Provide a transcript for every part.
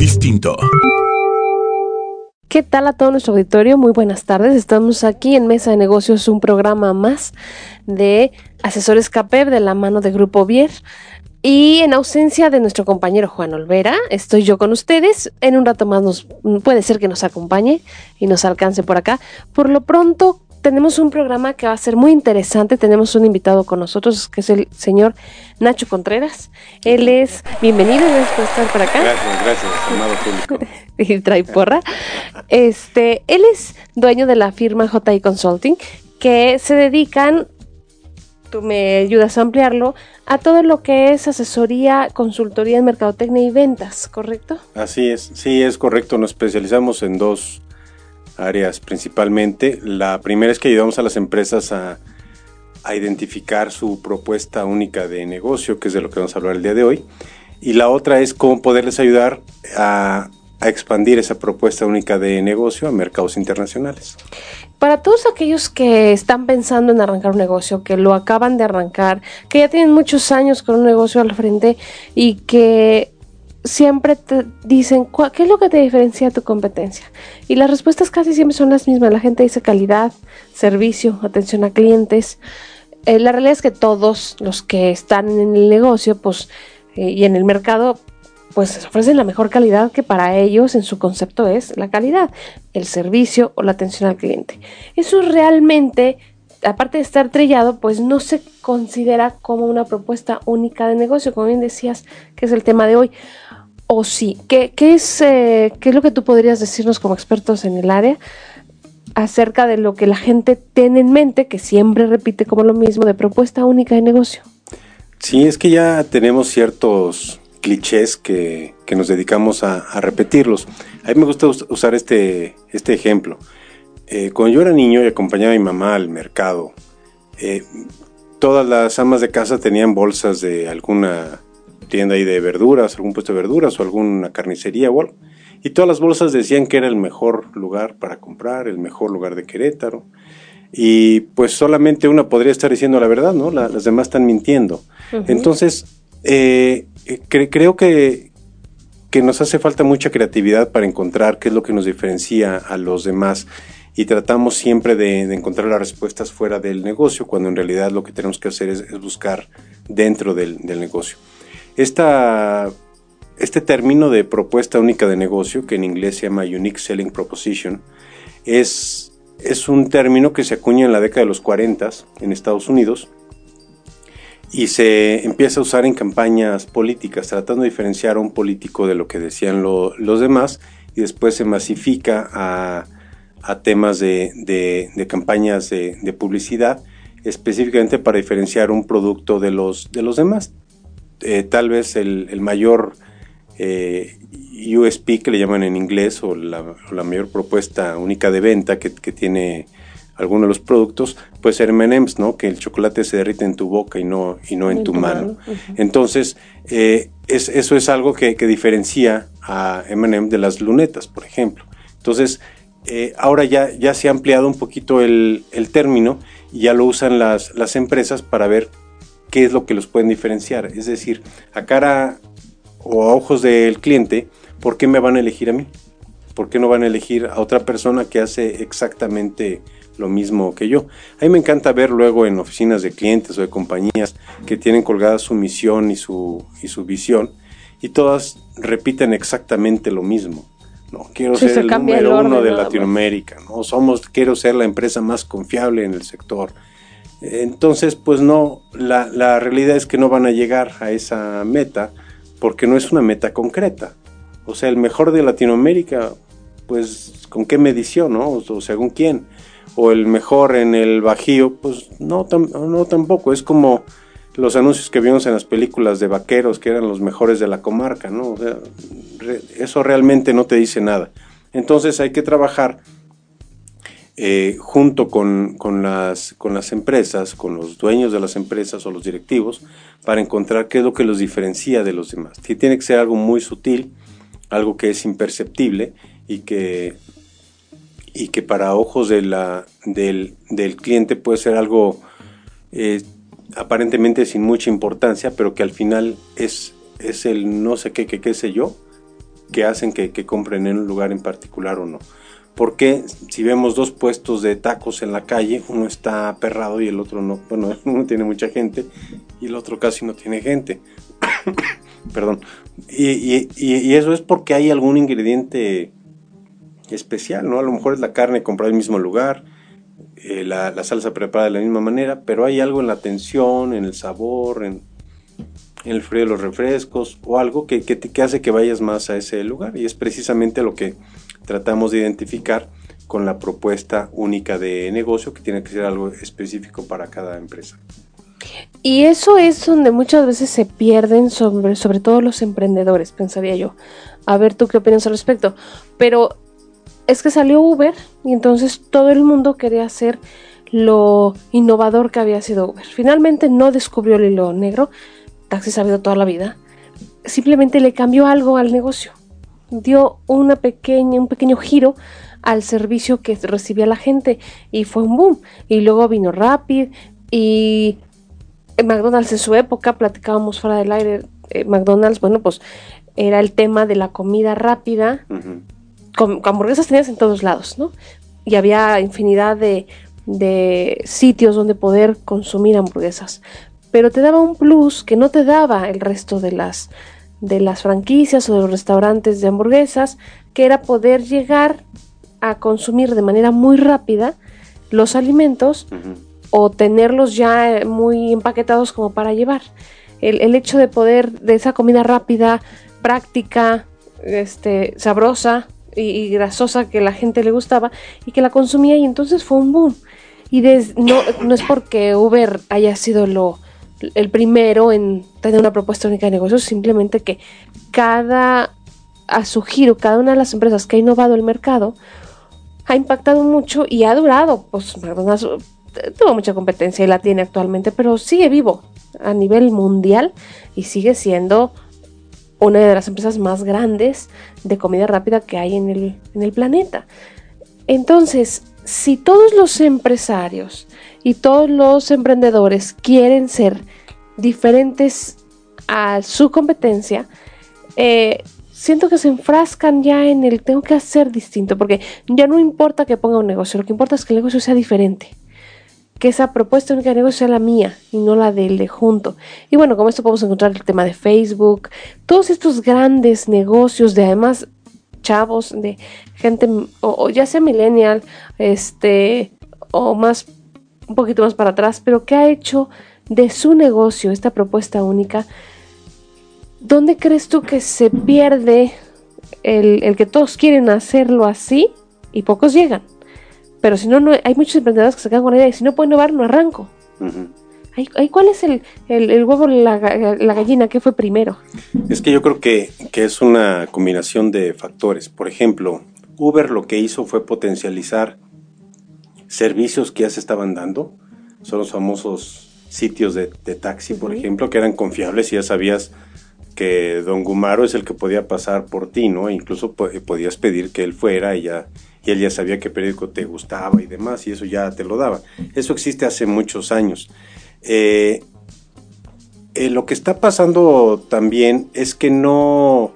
distinto. ¿Qué tal a todo nuestro auditorio? Muy buenas tardes. Estamos aquí en Mesa de Negocios, un programa más de asesores CAPEB de la mano de Grupo Vier. Y en ausencia de nuestro compañero Juan Olvera, estoy yo con ustedes. En un rato más nos puede ser que nos acompañe y nos alcance por acá. Por lo pronto, tenemos un programa que va a ser muy interesante. Tenemos un invitado con nosotros, que es el señor Nacho Contreras. Él es bienvenido, gracias por estar por acá. Gracias, gracias, amado público. y trae porra. Este, él es dueño de la firma JI Consulting, que se dedican, tú me ayudas a ampliarlo, a todo lo que es asesoría, consultoría en mercadotecnia y ventas, ¿correcto? Así es, sí, es correcto. Nos especializamos en dos áreas principalmente. La primera es que ayudamos a las empresas a, identificar su propuesta única de negocio, que es de lo que vamos a hablar el día de hoy. Y la otra es cómo poderles ayudar a, a expandir esa propuesta única de negocio a mercados internacionales. Para todos aquellos que están pensando en arrancar un negocio, que lo acaban de arrancar, que ya tienen muchos años con un negocio al frente y que siempre te dicen, ¿qué es lo que te diferencia de tu competencia? Y las respuestas casi siempre son las mismas. La gente dice calidad, servicio, atención a clientes. Eh, la realidad es que todos los que están en el negocio pues, eh, y en el mercado pues ofrecen la mejor calidad que para ellos en su concepto es la calidad, el servicio o la atención al cliente. Eso realmente, aparte de estar trillado, pues no se considera como una propuesta única de negocio, como bien decías, que es el tema de hoy o sí? ¿Qué, es, eh, ¿Qué es lo que tú podrías decirnos como expertos en el área acerca de lo que la gente tiene en mente, que siempre repite como lo mismo, de propuesta única de negocio? Sí, es que ya tenemos ciertos clichés que, nos dedicamos a, repetirlos. A mí me gusta usar este, este ejemplo. Eh, cuando yo era niño y acompañaba a mi mamá al mercado, eh, todas las amas de casa tenían bolsas de alguna tienda ahí de verduras, algún puesto de verduras o alguna carnicería o algo. Y todas las bolsas decían que era el mejor lugar para comprar, el mejor lugar de Querétaro. Y pues solamente una podría estar diciendo la verdad, ¿no? las demás están mintiendo. Entonces, eh, creo que, que nos hace falta mucha creatividad para encontrar qué es lo que nos diferencia a los demás y tratamos siempre de, encontrar las respuestas fuera del negocio, cuando en realidad lo que tenemos que hacer es, buscar dentro del, del negocio. Esta, este término de propuesta única de negocio, que en inglés se llama Unique Selling Proposition, es, es un término que se acuña en la década de los 40 en Estados Unidos y se empieza a usar en campañas políticas, tratando de diferenciar a un político de lo que decían los demás y después se masifica a, temas de, campañas de, publicidad, específicamente para diferenciar un producto de los, de los demás. Eh, tal vez el, mayor eh, USP que le llaman en inglés o la, mayor propuesta única de venta que, tiene alguno de los productos puede ser M&M's, ¿no? Que el chocolate se derrite en tu boca y no, y no en, tu, mano. Entonces, eh, eso es algo que, diferencia a M&M de las lunetas, por ejemplo. Entonces, ahora ya, ya se ha ampliado un poquito el, término y ya lo usan las, las empresas para ver qué es lo que los pueden diferenciar. Es decir, a cara o a ojos del cliente, ¿por qué me van a elegir a mí? ¿Por qué no van a elegir a otra persona que hace exactamente lo mismo que yo? A mí me encanta ver luego en oficinas de clientes o de compañías que tienen colgada su misión y su, y su visión y todas repiten exactamente lo mismo. No, quiero ser el número uno de Latinoamérica, no somos, quiero ser la empresa más confiable en el sector entonces, pues no, la, realidad es que no van a llegar a esa meta porque no es una meta concreta. O sea, el mejor de Latinoamérica, pues, ¿con qué medición, no? O, según quién. O el mejor en el Bajío, pues no, no tampoco. Es como los anuncios que vimos en las películas de vaqueros que eran los mejores de la comarca, ¿no? eso realmente no te dice nada. Entonces hay que trabajar eh, junto con, las, con las empresas, con los dueños de las empresas o los directivos, para encontrar qué es lo que los diferencia de los demás. Tiene que ser algo muy sutil, algo que es imperceptible y que, y que para ojos de la, del, cliente puede ser algo eh, aparentemente sin mucha importancia, pero que al final es, es el no sé qué, qué, qué sé yo, que hacen que, que compren en un lugar en particular o no. Porque si vemos dos puestos de tacos en la calle, uno está aperrado y el otro no, bueno, uno tiene mucha gente y el otro casi no tiene gente. Perdón. Y, eso es porque hay algún ingrediente especial, ¿no? A lo mejor es la carne comprada en el mismo lugar, eh, la, salsa preparada de la misma manera, pero hay algo en la tensión, en el sabor, en, el frío de los refrescos o algo que, que, hace que vayas más a ese lugar y es precisamente lo que tratamos de identificar con la propuesta única de negocio que tiene que ser algo específico para cada empresa. Y eso es donde muchas veces se pierden sobre, sobre todo los emprendedores, pensaría yo. A ver tú qué opinas al respecto. Pero es que salió Uber y entonces todo el mundo quería hacer lo innovador que había sido Uber. Finalmente no descubrió el hilo negro, Taxi ha habido toda la vida, simplemente le cambió algo al negocio. Dio una pequeña, un pequeño giro al servicio que recibía la gente y fue un boom. Y luego vino Rapid y McDonald's en su época, platicábamos fuera del aire, eh, McDonald's, bueno, pues era el tema de la comida rápida con, hamburguesas tenías en todos lados, ¿no? Y había infinidad de, de sitios donde poder consumir hamburguesas. Pero te daba un plus que no te daba el resto de las, de las franquicias o de los restaurantes de hamburguesas, que era poder llegar a consumir de manera muy rápida los alimentos o tenerlos ya muy empaquetados como para llevar. El, el, hecho de poder, de esa comida rápida, práctica, este, sabrosa, y, grasosa que la gente le gustaba y que la consumía y entonces fue un boom. Y no, no es porque Uber haya sido lo, el primero en tener una propuesta única de negocios, simplemente que cada, a su giro, cada una de las empresas que ha innovado el mercado, ha impactado mucho y ha durado. Pues tuvo mucha competencia y la tiene actualmente, pero sigue vivo a nivel mundial y sigue siendo una de las empresas más grandes de comida rápida que hay en el, en el planeta. Entonces, si todos los empresarios y todos los emprendedores quieren ser diferentes a su competencia, eh, siento que se enfrascan ya en el tengo que hacer distinto, porque ya no importa que ponga un negocio, lo que importa es que el negocio sea diferente que esa propuesta única de negocio sea la mía y no la del de junto. Y bueno, como esto podemos encontrar el tema de Facebook, todos estos grandes negocios de además chavos, de gente, o, ya sea millennial, este, o más, un poquito más para atrás, pero que ha hecho de su negocio esta propuesta única. ¿Dónde crees tú que se pierde el, el que todos quieren hacerlo así y pocos llegan? Pero si no, no hay muchos emprendedores que se quedan con la idea y si no puedo innovar, no arranco. ¿Cuál es el, el, huevo, la, la, gallina? ¿Qué fue primero? Es que yo creo que, que es una combinación de factores. Por ejemplo, Uber lo que hizo fue potencializar servicios que ya se estaban dando. Son los famosos sitios de, taxi, por ejemplo, que eran confiables y ya sabías que Don Gumaro es el que podía pasar por ti, ¿no? incluso podías pedir que él fuera y ya y él ya sabía qué periódico te gustaba y demás, y eso ya te lo daba. Eso existe hace muchos años. Eh, eh, lo que está pasando también es que no,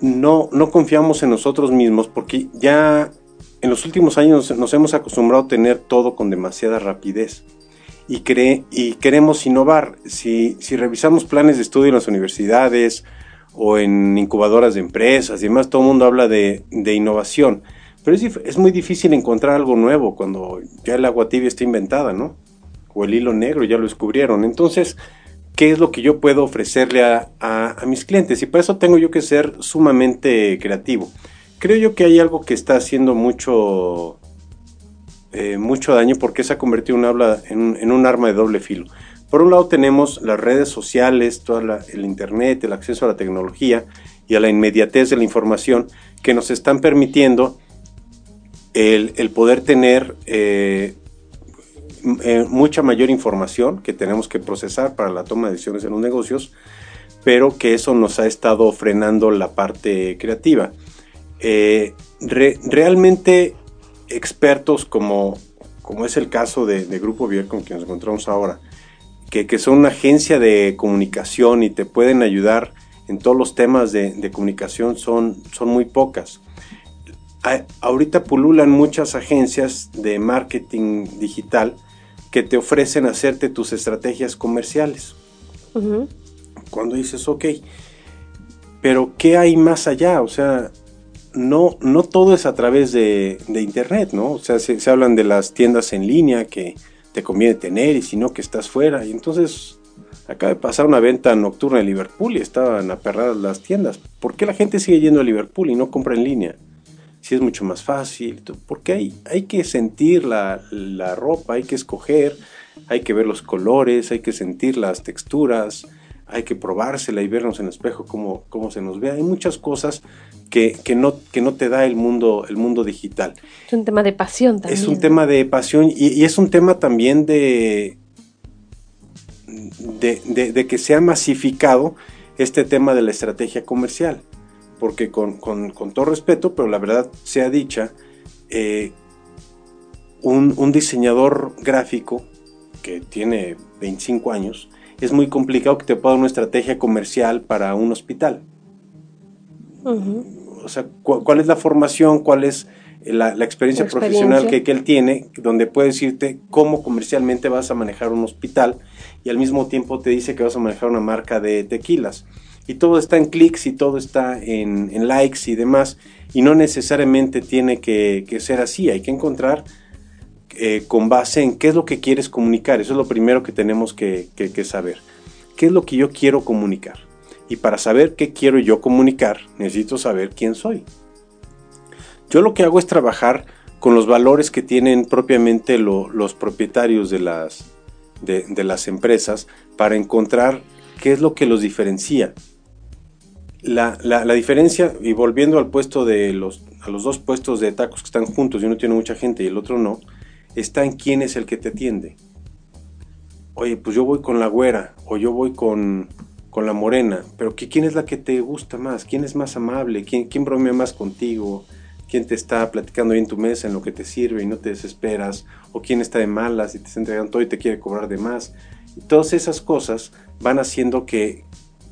no, no confiamos en nosotros mismos porque ya en los últimos años nos hemos acostumbrado a tener todo con demasiada rapidez y, cree, y queremos innovar. Si, si revisamos planes de estudio en las universidades, o en incubadoras de empresas y demás, todo el mundo habla de, innovación. Pero es, es, muy difícil encontrar algo nuevo cuando ya el agua tibia está inventada, ¿no? O el hilo negro ya lo descubrieron. Entonces, ¿qué es lo que yo puedo ofrecerle a, a, mis clientes? Y por eso tengo yo que ser sumamente creativo. Creo yo que hay algo que está haciendo mucho eh, mucho daño porque se ha convertido en, un arma de doble filo. Por un lado tenemos las redes sociales, todo el Internet, el acceso a la tecnología y a la inmediatez de la información que nos están permitiendo el, poder tener eh, eh, mucha mayor información que tenemos que procesar para la toma de decisiones en los negocios, pero que eso nos ha estado frenando la parte creativa. Realmente expertos como, como es el caso de, Grupo Vier con quien nos encontramos ahora, que, que, son una agencia de comunicación y te pueden ayudar en todos los temas de, comunicación son, son muy pocas. ahorita pululan muchas agencias de marketing digital que te ofrecen hacerte tus estrategias comerciales. Cuando dices, ok, pero ¿qué hay más allá? O sea, no, no todo es a través de, Internet, ¿no? O sea, se, hablan de las tiendas en línea que te conviene tener y si no que estás fuera. Y entonces acaba de pasar una venta nocturna en Liverpool y estaban aperradas las tiendas. ¿Por qué la gente sigue yendo a Liverpool y no compra en línea? Si es mucho más fácil. Porque hay, hay que sentir la, la ropa, hay que escoger, hay que ver los colores, hay que sentir las texturas, hay que probársela y vernos en el espejo cómo, cómo se nos ve. Hay muchas cosas que, no, que no te da el mundo, el mundo digital. Es un tema de pasión también. Es un tema de pasión y, es un tema también de, de, que se ha masificado este tema de la estrategia comercial. Porque con, todo respeto, pero la verdad sea dicha, eh, un, un diseñador gráfico que tiene 25 años, es muy complicado que te pueda una estrategia comercial para un hospital. O sea, ¿cuál es la formación? ¿Cuál es la, experiencia, profesional que, él tiene? Donde puede decirte cómo comercialmente vas a manejar un hospital y al mismo tiempo te dice que vas a manejar una marca de tequilas. Y todo está en clics y todo está en, likes y demás. Y no necesariamente tiene que, ser así. Hay que encontrar eh, con base en qué es lo que quieres comunicar. Eso es lo primero que tenemos que, saber. ¿Qué es lo que yo quiero comunicar? Y para saber qué quiero yo comunicar, necesito saber quién soy. Yo lo que hago es trabajar con los valores que tienen propiamente los propietarios de las, de, las empresas para encontrar qué es lo que los diferencia. La, la, diferencia, y volviendo al puesto de los, a los dos puestos de tacos que están juntos y uno tiene mucha gente y el otro no, está en quién es el que te atiende. Oye, pues yo voy con la güera o yo voy con, con la morena, pero ¿quién es la que te gusta más? ¿Quién es más amable? ¿Quién, quién bromea más contigo? ¿Quién te está platicando ahí en tu mesa en lo que te sirve y no te desesperas? ¿O quién está de malas y te está entregando todo y te quiere cobrar de más? Y todas esas cosas van haciendo que,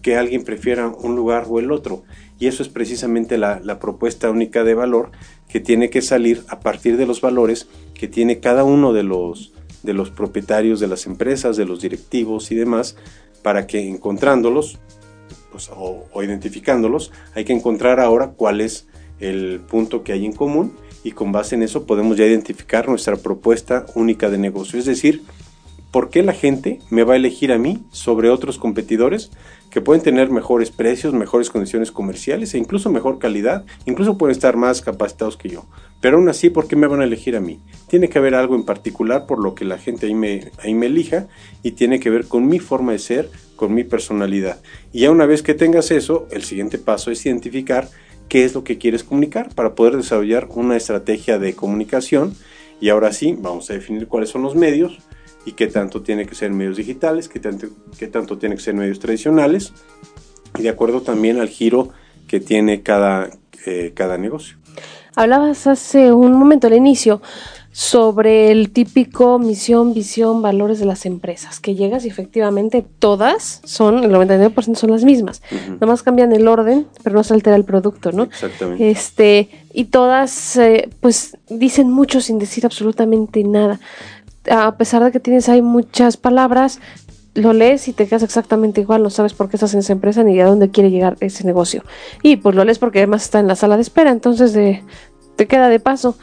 que alguien prefiera un lugar o el otro. Y eso es precisamente la, propuesta única de valor que tiene que salir a partir de los valores que tiene cada uno de los, de los propietarios de las empresas, de los directivos y demás, para que encontrándolos pues, o, o identificándolos, hay que encontrar ahora cuál es el punto que hay en común y con base en eso podemos ya identificar nuestra propuesta única de negocio. Es decir, ¿por qué la gente me va a elegir a mí sobre otros competidores que pueden tener mejores precios, mejores condiciones comerciales e incluso mejor calidad, incluso pueden estar más capacitados que yo. Pero aún así, ¿por qué me van a elegir a mí? Tiene que haber algo en particular por lo que la gente ahí me, ahí me elija y tiene que ver con mi forma de ser, con mi personalidad. Y ya una vez que tengas eso, el siguiente paso es identificar qué es lo que quieres comunicar para poder desarrollar una estrategia de comunicación. Y ahora sí, vamos a definir cuáles son los medios, y qué tanto tiene que ser medios digitales, qué tanto, qué tanto tiene que ser medios tradicionales, y de acuerdo también al giro que tiene cada, eh, cada negocio. Hablabas hace un momento al inicio sobre el típico misión, visión, valores de las empresas, que llegas y efectivamente todas son, el 99% son las mismas. Nada más cambian el orden, pero no se altera el producto, ¿no? Exactamente. Este, y todas, eh, pues, dicen mucho sin decir absolutamente nada a pesar de que tienes ahí muchas palabras, lo lees y te quedas exactamente igual, no sabes por qué estás en esa empresa ni a dónde quiere llegar ese negocio. Y pues lo lees porque además está en la sala de espera, entonces te queda de paso.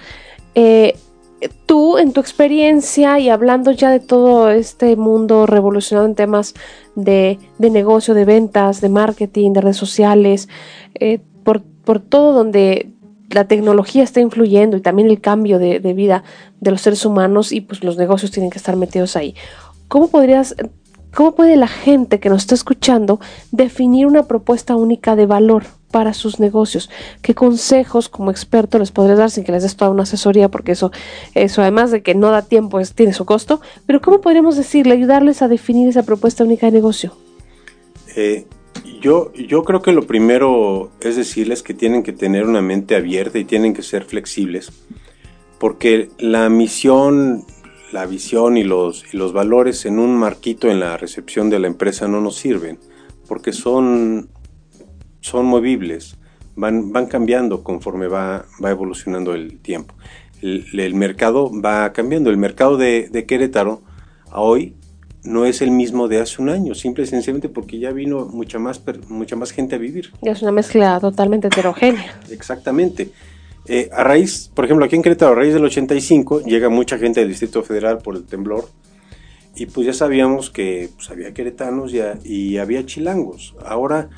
Eh, tú, en tu experiencia y hablando ya de todo este mundo revolucionado en temas de, negocio, de ventas, de marketing, de redes sociales, eh, por, por todo donde la tecnología está influyendo y también el cambio de, vida de los seres humanos y pues los negocios tienen que estar metidos ahí. ¿Cómo podrías, cómo puede la gente que nos está escuchando definir una propuesta única de valor para sus negocios? ¿Qué consejos como experto les podrías dar sin que les des toda una asesoría? Porque eso, eso además de que no da tiempo, tiene su costo. Pero ¿cómo podríamos decirle, ayudarles a definir esa propuesta única de negocio? Eh, yo, yo creo que lo primero es decirles que tienen que tener una mente abierta y tienen que ser flexibles, porque la misión, la visión y los, y los valores en un marquito en la recepción de la empresa no nos sirven, porque son, son movibles, van, van cambiando conforme va, va evolucionando el tiempo. El, mercado va cambiando, el mercado de, de Querétaro a hoy no es el mismo de hace un año, simple y sencillamente porque ya vino mucha más, mucha más gente a vivir. Ya es una mezcla totalmente heterogénea. Exactamente. Eh, a raíz, por ejemplo, aquí en Querétaro, a raíz del 85, llega mucha gente del Distrito Federal por el temblor y pues ya sabíamos que pues, había queretanos y había chilangos. Ahora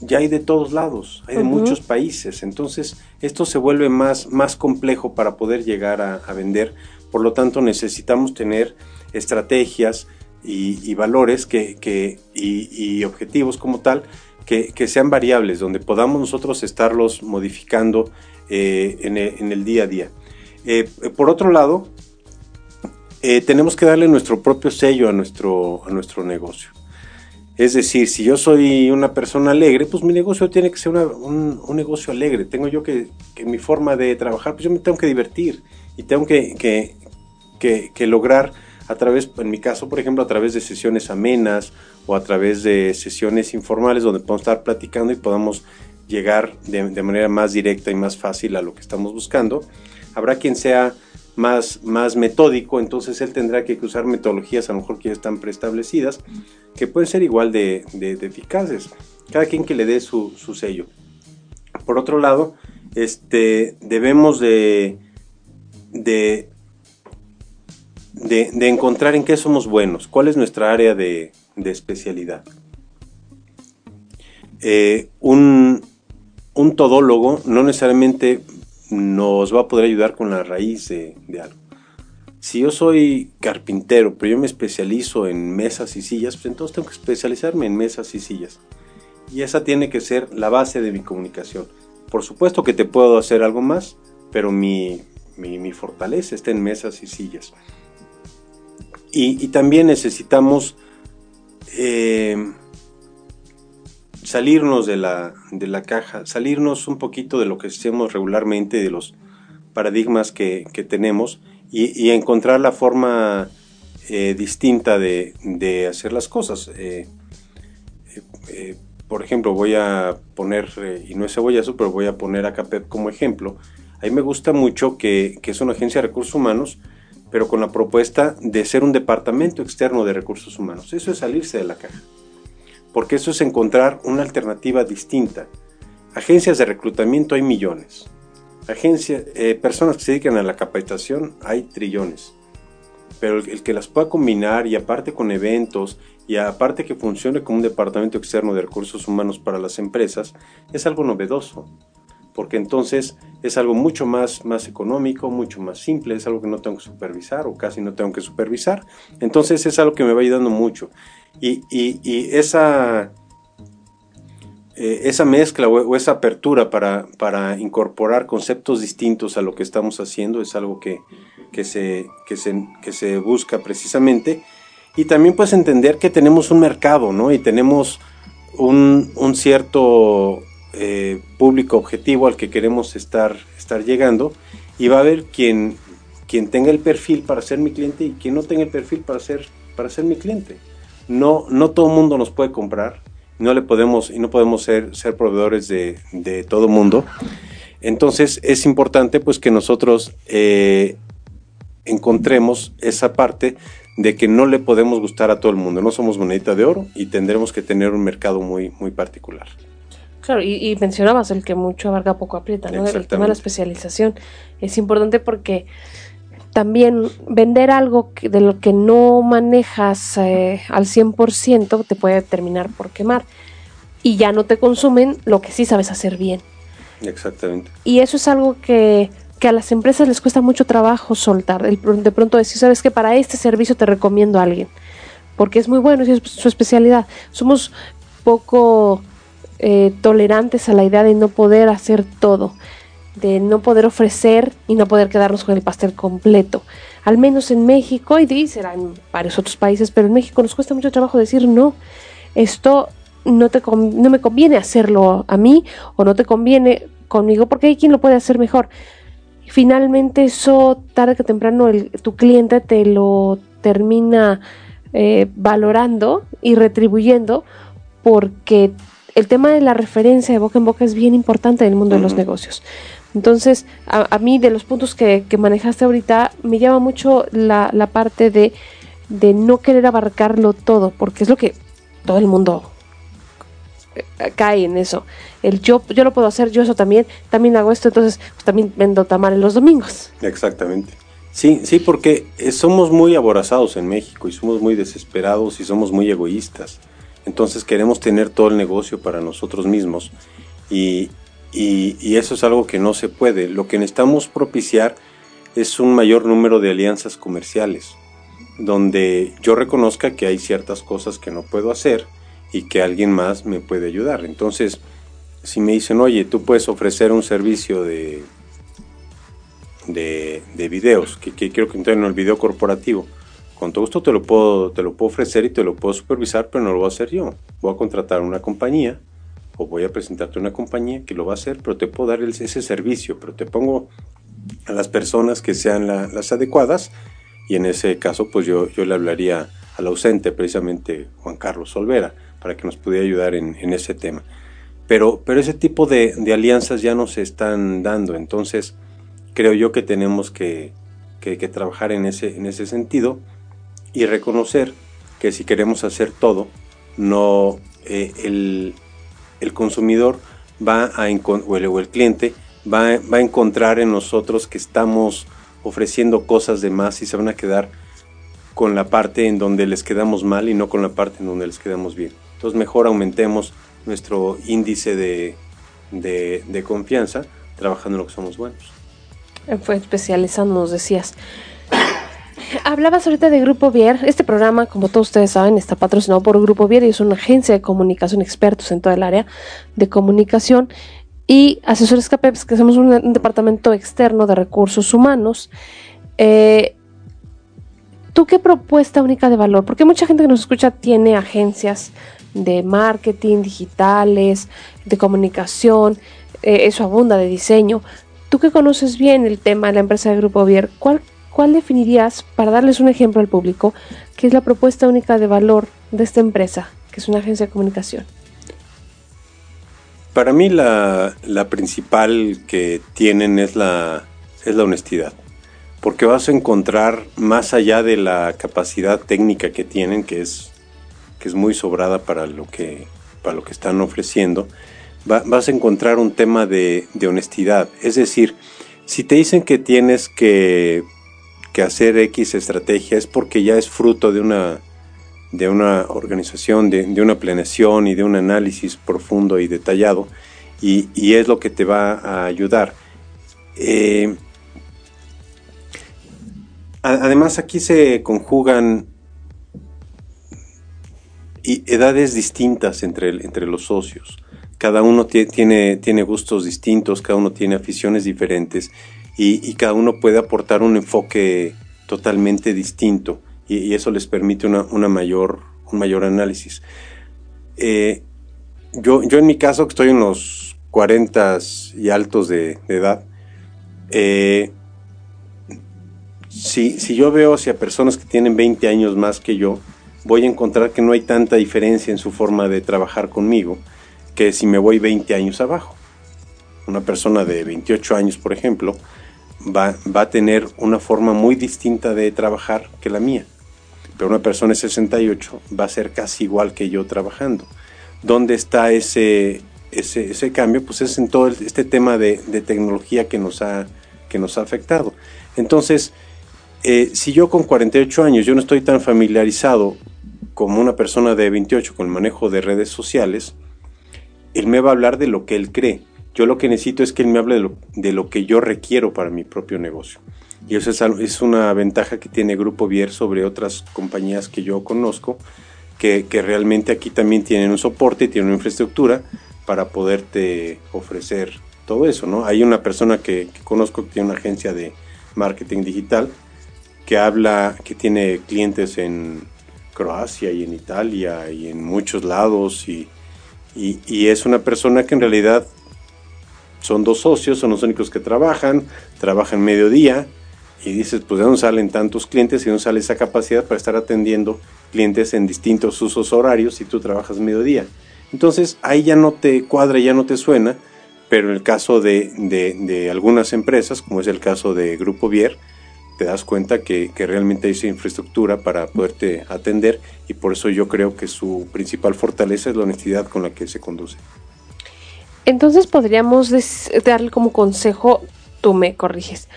ya hay de todos lados, hay de uh -huh. muchos países, entonces esto se vuelve más, más complejo para poder llegar a, a vender, por lo tanto necesitamos tener estrategias, y, valores que, que y, objetivos como tal que, que, sean variables, donde podamos nosotros estarlos modificando eh, en, el, día a día. Eh, por otro lado, eh, tenemos que darle nuestro propio sello a nuestro, a nuestro negocio. Es decir, si yo soy una persona alegre, pues mi negocio tiene que ser un, un, negocio alegre. Tengo yo que, que, mi forma de trabajar, pues yo me tengo que divertir y tengo que, que lograr a través, en mi caso, por ejemplo, a través de sesiones amenas o a través de sesiones informales donde podemos estar platicando y podamos llegar de, de, manera más directa y más fácil a lo que estamos buscando. Habrá quien sea más, más metódico, entonces él tendrá que usar metodologías a lo mejor que ya están preestablecidas, que pueden ser igual de, de, de eficaces. Cada quien que le dé su, su, sello. Por otro lado, este, debemos de, de de, encontrar en qué somos buenos, cuál es nuestra área de, de especialidad. Eh, un, un, todólogo no necesariamente nos va a poder ayudar con la raíz de, de, algo. Si yo soy carpintero, pero yo me especializo en mesas y sillas, pues entonces tengo que especializarme en mesas y sillas. Y esa tiene que ser la base de mi comunicación. Por supuesto que te puedo hacer algo más, pero mi, mi, mi fortaleza está en mesas y sillas. Y, también necesitamos eh, salirnos de la, de la, caja, salirnos un poquito de lo que hacemos regularmente, de los paradigmas que, que tenemos y, y, encontrar la forma eh, distinta de, de, hacer las cosas. Eh, eh por ejemplo, voy a poner, y no es cebollazo, pero voy a poner a CAPEP como ejemplo. A mí me gusta mucho que, que es una agencia de recursos humanos, pero con la propuesta de ser un departamento externo de recursos humanos. Eso es salirse de la caja, porque eso es encontrar una alternativa distinta. Agencias de reclutamiento hay millones, Agencias, eh, personas que se dedican a la capacitación hay trillones, pero el, el, que las pueda combinar y aparte con eventos y aparte que funcione como un departamento externo de recursos humanos para las empresas es algo novedoso porque entonces es algo mucho más, más económico, mucho más simple, es algo que no tengo que supervisar o casi no tengo que supervisar. Entonces es algo que me va ayudando mucho. Y, y, esa, eh, esa mezcla o, esa apertura para, para incorporar conceptos distintos a lo que estamos haciendo es algo que, que, se, que, se, que se busca precisamente. Y también puedes entender que tenemos un mercado, ¿no? Y tenemos un, un cierto eh, público objetivo al que queremos estar, estar llegando y va a haber quien, quien tenga el perfil para ser mi cliente y quien no tenga el perfil para ser, para ser mi cliente. No, no todo el mundo nos puede comprar, no le podemos y no podemos ser, ser proveedores de, de todo mundo. Entonces es importante pues que nosotros eh, encontremos esa parte de que no le podemos gustar a todo el mundo. No somos monedita de oro y tendremos que tener un mercado muy, muy particular. Claro, y, y, mencionabas el que mucho abarca, poco aprieta, ¿no? El tema de la especialización es importante porque también vender algo que, de lo que no manejas eh, al 100% te puede terminar por quemar y ya no te consumen lo que sí sabes hacer bien. Exactamente. Y eso es algo que, que a las empresas les cuesta mucho trabajo soltar. de pronto decir, sabes que para este servicio te recomiendo a alguien, porque es muy bueno, es su especialidad. Somos poco eh, tolerantes a la idea de no poder hacer todo, de no poder ofrecer y no poder quedarnos con el pastel completo. Al menos en México, y será en varios otros países, pero en México nos cuesta mucho trabajo decir no, esto no, te no me conviene hacerlo a mí o no te conviene conmigo porque hay quien lo puede hacer mejor. Finalmente eso tarde que temprano tu cliente te lo termina eh, valorando y retribuyendo porque el tema de la referencia de boca en boca es bien importante en el mundo de los negocios. Entonces, a, mí de los puntos que, manejaste ahorita, me llama mucho la, la parte de, de, no querer abarcarlo todo, porque es lo que todo el mundo eh, cae en eso. El yo, yo lo puedo hacer, yo eso también, también hago esto, entonces pues, también vendo tamales los domingos. Exactamente. Sí, sí, porque eh, somos muy aborazados en México y somos muy desesperados y somos muy egoístas. Entonces queremos tener todo el negocio para nosotros mismos y, y eso es algo que no se puede. Lo que necesitamos propiciar es un mayor número de alianzas comerciales, donde yo reconozca que hay ciertas cosas que no puedo hacer y que alguien más me puede ayudar. Entonces, si me dicen, oye, tú puedes ofrecer un servicio de, de, de videos, que, quiero que entren en el video corporativo, con todo gusto te lo, puedo, te lo puedo ofrecer y te lo puedo supervisar, pero no lo voy a hacer yo. Voy a contratar una compañía o voy a presentarte una compañía que lo va a hacer, pero te puedo dar ese servicio, pero te pongo a las personas que sean las adecuadas y en ese caso pues yo, yo le hablaría al ausente, precisamente Juan Carlos Olvera para que nos pudiera ayudar en, ese tema. Pero, pero ese tipo de, alianzas ya no se están dando, entonces creo yo que tenemos que, trabajar en ese, en ese sentido y reconocer que si queremos hacer todo, no eh, el, consumidor va a o el, o el cliente va, va, a encontrar en nosotros que estamos ofreciendo cosas de más y se van a quedar con la parte en donde les quedamos mal y no con la parte en donde les quedamos bien. Entonces mejor aumentemos nuestro índice de, de, confianza trabajando en lo que somos buenos. Fue especializándonos, decías. Hablabas ahorita de Grupo Vier. Este programa, como todos ustedes saben, está patrocinado por Grupo Vier y es una agencia de comunicación, expertos en todo el área de comunicación y asesores CAPEPS, que somos un, departamento externo de recursos humanos. Eh, ¿Tú qué propuesta única de valor? Porque mucha gente que nos escucha tiene agencias de marketing, digitales, de comunicación, eh, eso abunda de diseño. Tú que conoces bien el tema de la empresa de Grupo Vier, ¿cuál, ¿cuál definirías, para darles un ejemplo al público, qué es la propuesta única de valor de esta empresa, que es una agencia de comunicación? Para mí la, la principal que tienen es la, es la honestidad porque vas a encontrar más allá de la capacidad técnica que tienen, que es que es muy sobrada para lo que, para lo que están ofreciendo, vas a encontrar un tema de, honestidad. Es decir, si te dicen que tienes que, hacer X estrategia es porque ya es fruto de una, de una organización, de, una planeación y de un análisis profundo y detallado, y, es lo que te va a ayudar. Eh, además aquí se conjugan edades distintas entre, entre los socios. Cada uno tiene, tiene gustos distintos, cada uno tiene aficiones diferentes y, cada uno puede aportar un enfoque totalmente distinto y, eso les permite una, mayor, un mayor análisis. Eh, yo, yo en mi caso, que estoy en los 40 y altos de, edad, eh, si, si yo veo hacia personas que tienen 20 años más que yo, voy a encontrar que no hay tanta diferencia en su forma de trabajar conmigo que si me voy 20 años abajo. Una persona de 28 años, por ejemplo, va, a tener una forma muy distinta de trabajar que la mía. Pero una persona de 68 va a ser casi igual que yo trabajando. ¿Dónde está ese, ese, ese cambio? Pues es en todo este tema de, de, tecnología que nos, ha, que nos ha afectado. Entonces, eh, si yo con 48 años yo no estoy tan familiarizado como una persona de 28 con el manejo de redes sociales, él me va a hablar de lo que él cree. Yo lo que necesito es que él me hable de lo, de lo que yo requiero para mi propio negocio. Y eso es, es, una ventaja que tiene Grupo Vier sobre otras compañías que yo conozco, que, que realmente aquí también tienen un soporte tienen una infraestructura para poderte ofrecer todo eso, ¿no? Hay una persona que, que, conozco que tiene una agencia de marketing digital que habla, que tiene clientes en Croacia y en Italia y en muchos lados y, y, y es una persona que en realidad son dos socios, son los únicos que trabajan, trabajan mediodía y dices, pues de dónde salen tantos clientes y dónde sale esa capacidad para estar atendiendo clientes en distintos usos horarios si tú trabajas mediodía. Entonces ahí ya no te cuadra, ya no te suena, pero en el caso de, de, de algunas empresas, como es el caso de Grupo Vier, te das cuenta que, que, realmente hay infraestructura para poderte atender y por eso yo creo que su principal fortaleza es la honestidad con la que se conduce. Entonces podríamos darle como consejo, tú me corriges,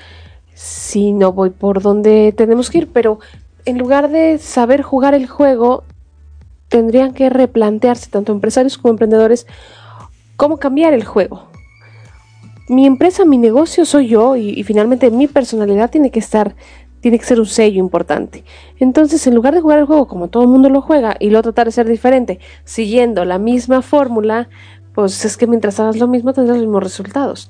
si no voy por donde tenemos que ir, pero en lugar de saber jugar el juego, tendrían que replantearse, tanto empresarios como emprendedores, cómo cambiar el juego. Mi empresa, mi negocio soy yo y, finalmente mi personalidad tiene que estar, tiene que ser un sello importante. Entonces, en lugar de jugar el juego como todo el mundo lo juega y luego tratar de ser diferente, siguiendo la misma fórmula, pues es que mientras hagas lo mismo tendrás los mismos resultados.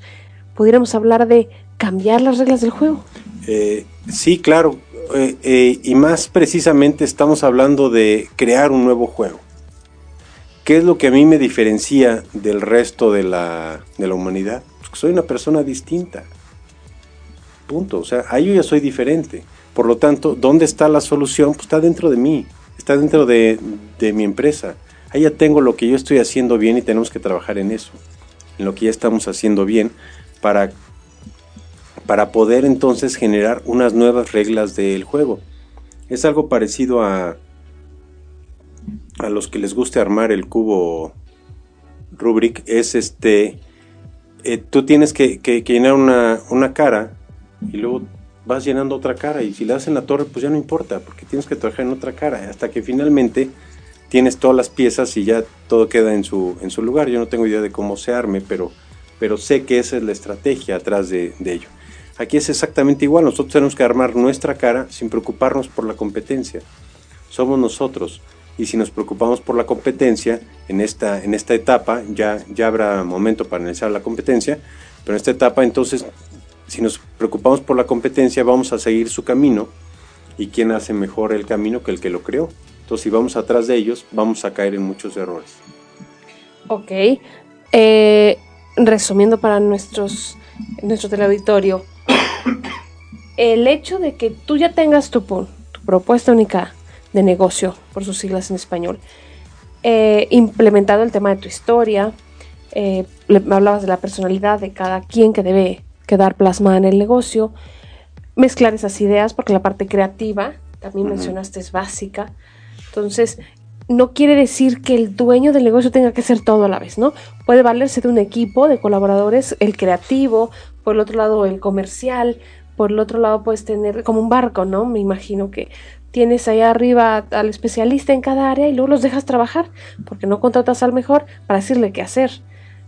Pudiéramos hablar de cambiar las reglas del juego. Eh, sí, claro. Eh, eh, y más precisamente estamos hablando de crear un nuevo juego. ¿Qué es lo que a mí me diferencia del resto de la, de la humanidad? Pues soy una persona distinta. Punto. O sea, ahí yo ya soy diferente. Por lo tanto, ¿dónde está la solución? Pues está dentro de mí. Está dentro de, de mi empresa. Ahí ya tengo lo que yo estoy haciendo bien y tenemos que trabajar en eso. En lo que ya estamos haciendo bien para para poder entonces generar unas nuevas reglas del juego. Es algo parecido a, a los que les guste armar el cubo Rubrik, es este, eh, tú tienes que, que, llenar una, una, cara y luego vas llenando otra cara y si la das en la torre pues ya no importa porque tienes que trabajar en otra cara hasta que finalmente tienes todas las piezas y ya todo queda en su, en su lugar. Yo no tengo idea de cómo se arme, pero, pero sé que esa es la estrategia atrás de, ello. Aquí es exactamente igual, nosotros tenemos que armar nuestra cara sin preocuparnos por la competencia. Somos nosotros. Y si nos preocupamos por la competencia, en esta, en esta etapa, ya, ya habrá momento para analizar la competencia, pero en esta etapa entonces, si nos preocupamos por la competencia, vamos a seguir su camino. ¿Y quién hace mejor el camino que el que lo creó? Entonces, si vamos atrás de ellos, vamos a caer en muchos errores. Ok. Eh, resumiendo para nuestros, nuestro teleauditorio, el hecho de que tú ya tengas tu, tu propuesta única de negocio, por sus siglas en español, eh, implementado el tema de tu historia, eh, hablabas de la personalidad de cada quien que debe quedar plasmada en el negocio, mezclar esas ideas, porque la parte creativa, también uh -huh. mencionaste, es básica. Entonces, no quiere decir que el dueño del negocio tenga que ser todo a la vez, ¿no? Puede valerse de un equipo de colaboradores, el creativo, por el otro lado el comercial, por el otro lado puedes tener como un barco, ¿no? Me imagino que tienes allá arriba al especialista en cada área y luego los dejas trabajar, porque no contratas al mejor para decirle qué hacer.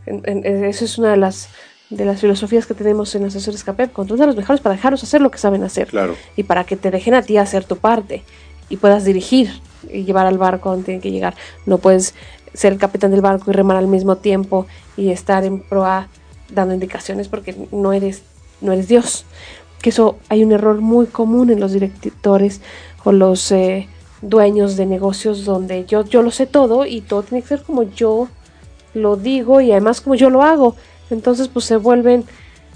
En, en, eso es una de las de las filosofías que tenemos en Asesores CAPEP, contratar a los mejores para dejarlos hacer lo que saben hacer. Claro. Y para que te dejen a ti hacer tu parte y puedas dirigir llevar al barco donde tiene que llegar. No puedes ser el capitán del barco y remar al mismo tiempo y estar en proa dando indicaciones porque no eres, no eres Dios. Que eso hay un error muy común en los directores o los eh, dueños de negocios donde yo, yo lo sé todo y todo tiene que ser como yo lo digo y además como yo lo hago. Entonces pues se vuelven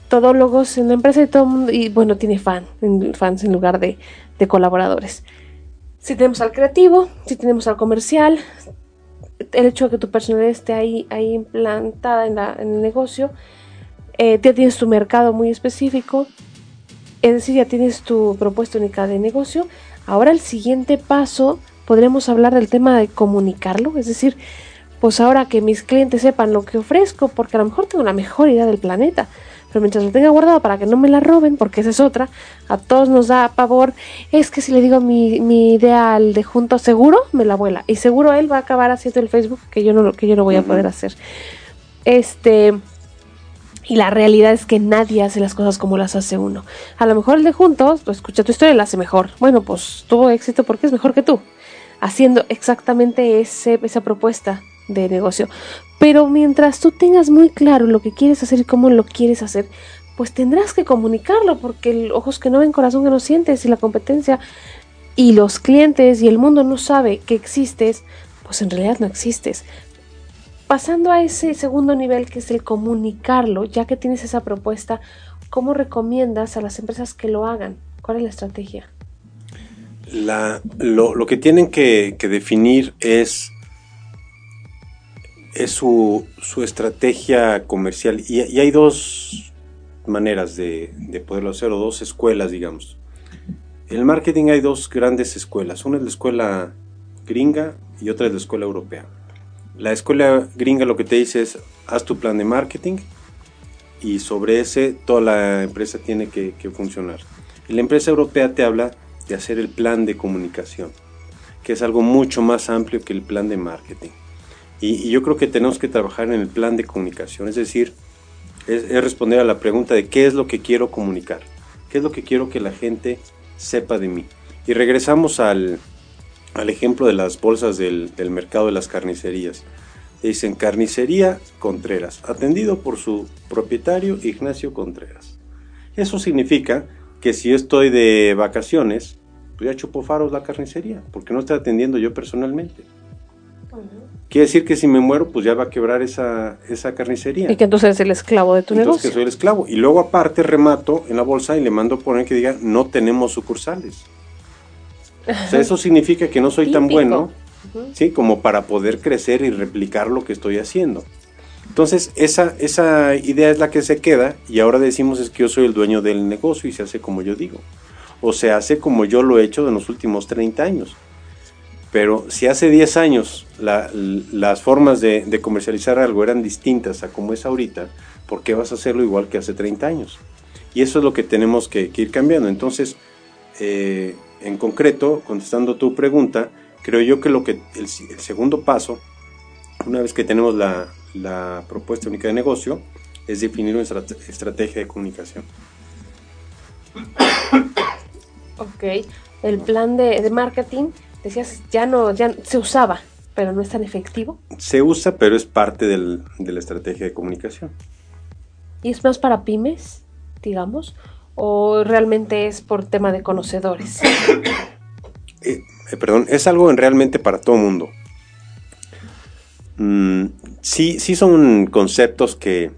todólogos en la empresa y todo el mundo, y bueno, tiene fan, fans en lugar de, de colaboradores. Si tenemos al creativo, si tenemos al comercial, el hecho de que tu personalidad esté ahí, ahí implantada en, la, en el negocio, eh, ya tienes tu mercado muy específico, es decir, ya tienes tu propuesta única de negocio. Ahora el siguiente paso, podremos hablar del tema de comunicarlo, es decir, pues ahora que mis clientes sepan lo que ofrezco, porque a lo mejor tengo la mejor idea del planeta, pero mientras lo tenga guardado para que no me la roben, porque esa es otra, a todos nos da pavor, es que si le digo mi, mi idea al de junto, seguro me la vuela, y seguro él va a acabar haciendo el Facebook que yo no, que yo no voy a poder hacer. Este, Y la realidad es que nadie hace las cosas como las hace uno. A lo mejor el de juntos, pues escucha tu historia, la hace mejor. Bueno, pues tuvo éxito porque es mejor que tú. Haciendo exactamente ese, esa propuesta de negocio. Pero mientras tú tengas muy claro lo que quieres hacer y cómo lo quieres hacer, pues tendrás que comunicarlo, porque ojos que no ven, corazón que no sientes, y la competencia y los clientes y el mundo no sabe que existes, pues en realidad no existes. Pasando a ese segundo nivel que es el comunicarlo, ya que tienes esa propuesta, ¿cómo recomiendas a las empresas que lo hagan? ¿Cuál es la estrategia? lo, que tienen que, definir es, es su, estrategia comercial y, hay dos maneras de, de poderlo hacer o dos escuelas, digamos. En el marketing hay dos grandes escuelas. Una es la escuela gringa y otra es la escuela europea. La escuela gringa lo que te dice es, haz tu plan de marketing y sobre ese toda la empresa tiene que, funcionar. Y la empresa europea te habla de hacer el plan de comunicación, que es algo mucho más amplio que el plan de marketing. Y, yo creo que tenemos que trabajar en el plan de comunicación, es decir, es responder a la pregunta de qué es lo que quiero comunicar, qué es lo que quiero que la gente sepa de mí. Y regresamos al, ejemplo de las bolsas del, mercado de las carnicerías. Dicen carnicería Contreras, atendido por su propietario Ignacio Contreras. Eso significa que si estoy de vacaciones, pues ya chupo faros la carnicería, porque no estoy atendiendo yo personalmente. Quiere decir que si me muero, pues ya va a quebrar esa, esa carnicería. Y que entonces es el esclavo de tu entonces negocio. que soy el esclavo. Y luego aparte remato en la bolsa y le mando poner que diga, no tenemos sucursales. O sea, eso significa que no soy tan bueno, ¿sí? Como para poder crecer y replicar lo que estoy haciendo. Entonces, esa, esa idea es la que se queda y ahora decimos es que yo soy el dueño del negocio y se hace como yo digo. O se hace como yo lo he hecho en los últimos 30 años. Pero si hace 10 años las formas de, comercializar algo eran distintas a como es ahorita, ¿por qué vas a hacerlo igual que hace 30 años? Y eso es lo que tenemos que, ir cambiando. Entonces, eh, en concreto, contestando tu pregunta, creo yo que, lo que el, segundo paso, una vez que tenemos la, propuesta única de negocio, es definir una estrategia de comunicación. Ok, el plan de marketing decías, ya no, ya se usaba, pero no es tan efectivo. Se usa, pero es parte del, de la estrategia de comunicación. ¿Y es más para pymes, digamos? ¿O realmente es por tema de conocedores? Eh, eh, perdón, es algo en realmente para todo mundo. Mm, sí, sí son conceptos que,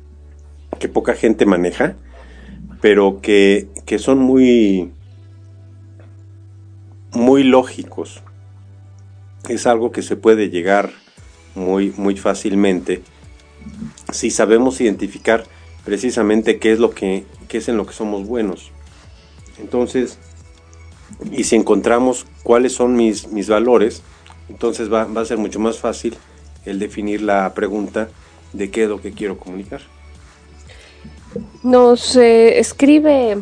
que poca gente maneja, pero que, que son muy, muy lógicos es algo que se puede llegar muy, muy fácilmente si sabemos identificar precisamente qué es lo que es en lo que somos buenos. Entonces, y si encontramos cuáles son mis, mis valores, entonces va, a ser mucho más fácil el definir la pregunta de qué es lo que quiero comunicar. Nos eh, escribe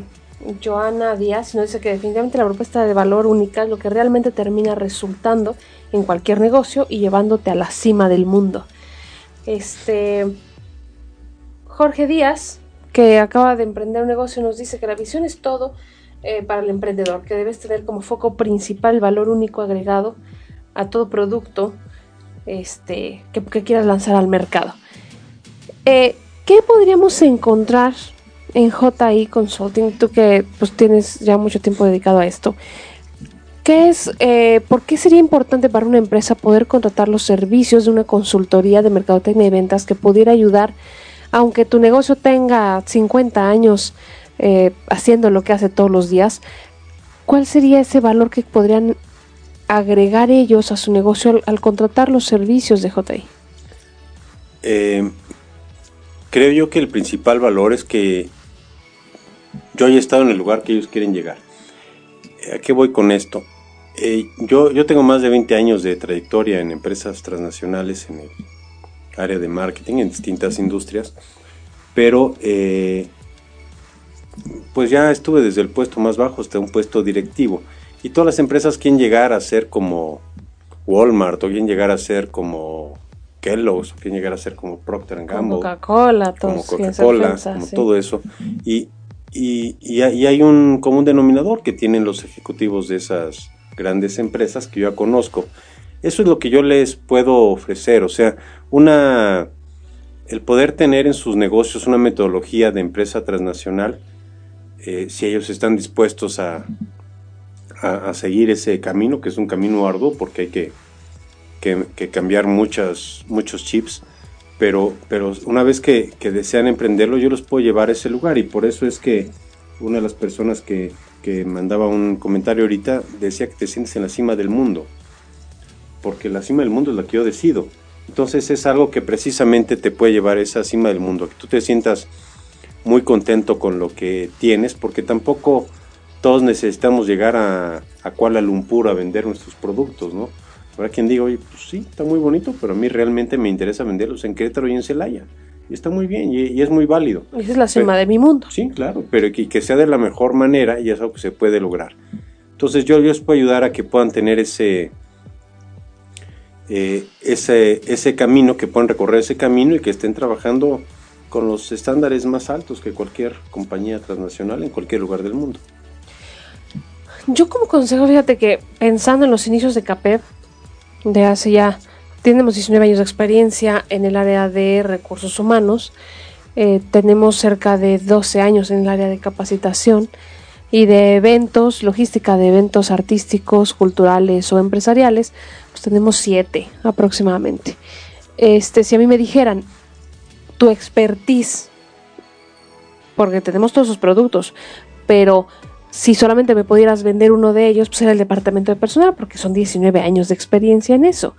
Joana Díaz nos dice que definitivamente la propuesta de valor única es lo que realmente termina resultando en cualquier negocio y llevándote a la cima del mundo. Este Jorge Díaz, que acaba de emprender un negocio, nos dice que la visión es todo eh, para el emprendedor, que debes tener como foco principal valor único agregado a todo producto este, que, quieras lanzar al mercado. Eh, ¿Qué podríamos encontrar en JI Consulting, tú que pues tienes ya mucho tiempo dedicado a esto, ¿qué es, eh, por qué sería importante para una empresa poder contratar los servicios de una consultoría de mercadotecnia y ventas que pudiera ayudar, aunque tu negocio tenga 50 años eh, haciendo lo que hace todos los días, ¿cuál sería ese valor que podrían agregar ellos a su negocio al, contratar los servicios de JI? Eh, creo yo que el principal valor es que yo he estado en el lugar que ellos quieren llegar. ¿A qué voy con esto? Eh, yo, yo tengo más de 20 años de trayectoria en empresas transnacionales en el área de marketing, en distintas industrias, pero eh, pues ya estuve desde el puesto más bajo hasta un puesto directivo. Y todas las empresas quieren llegar a ser como Walmart o quieren llegar a ser como Kellogg's, quieren llegar a ser como Procter Gamble. Coca-Cola, como Coca-Cola, como todo eso. Y, y, y, hay un común denominador que tienen los ejecutivos de esas grandes empresas que yo ya conozco. Eso es lo que yo les puedo ofrecer, o sea, una el poder tener en sus negocios una metodología de empresa transnacional, eh, si ellos están dispuestos a, a, seguir ese camino, que es un camino arduo porque hay que, que, cambiar muchas, muchos chips, pero, pero una vez que, que, desean emprenderlo, yo los puedo llevar a ese lugar y por eso es que una de las personas que, que mandaba un comentario ahorita decía que te sientes en la cima del mundo, porque la cima del mundo es la que yo decido. Entonces es algo que precisamente te puede llevar a esa cima del mundo, que tú te sientas muy contento con lo que tienes, porque tampoco todos necesitamos llegar a, a Kuala Lumpur a vender nuestros productos, ¿no? Habrá quien diga, oye, pues sí, está muy bonito, pero a mí realmente me interesa venderlos en Querétaro y en Celaya. Y está muy bien y, es muy válido. Esa es la cima de mi mundo. Sí, claro, pero que, que sea de la mejor manera y es algo que se puede lograr. Entonces yo, yo les puedo ayudar a que puedan tener ese, eh, ese, ese camino, que puedan recorrer ese camino y que estén trabajando con los estándares más altos que cualquier compañía transnacional en cualquier lugar del mundo. Yo como consejo, fíjate que pensando en los inicios de CAPEP, de hace ya, tenemos 19 años de experiencia en el área de recursos humanos, eh, tenemos cerca de 12 años en el área de capacitación y de eventos, logística de eventos artísticos, culturales o empresariales, pues tenemos siete aproximadamente. Este, si a mí me dijeran tu expertise, porque tenemos todos esos productos, pero si solamente me pudieras vender uno de ellos, pues era el departamento de personal, porque son 19 años de experiencia en eso.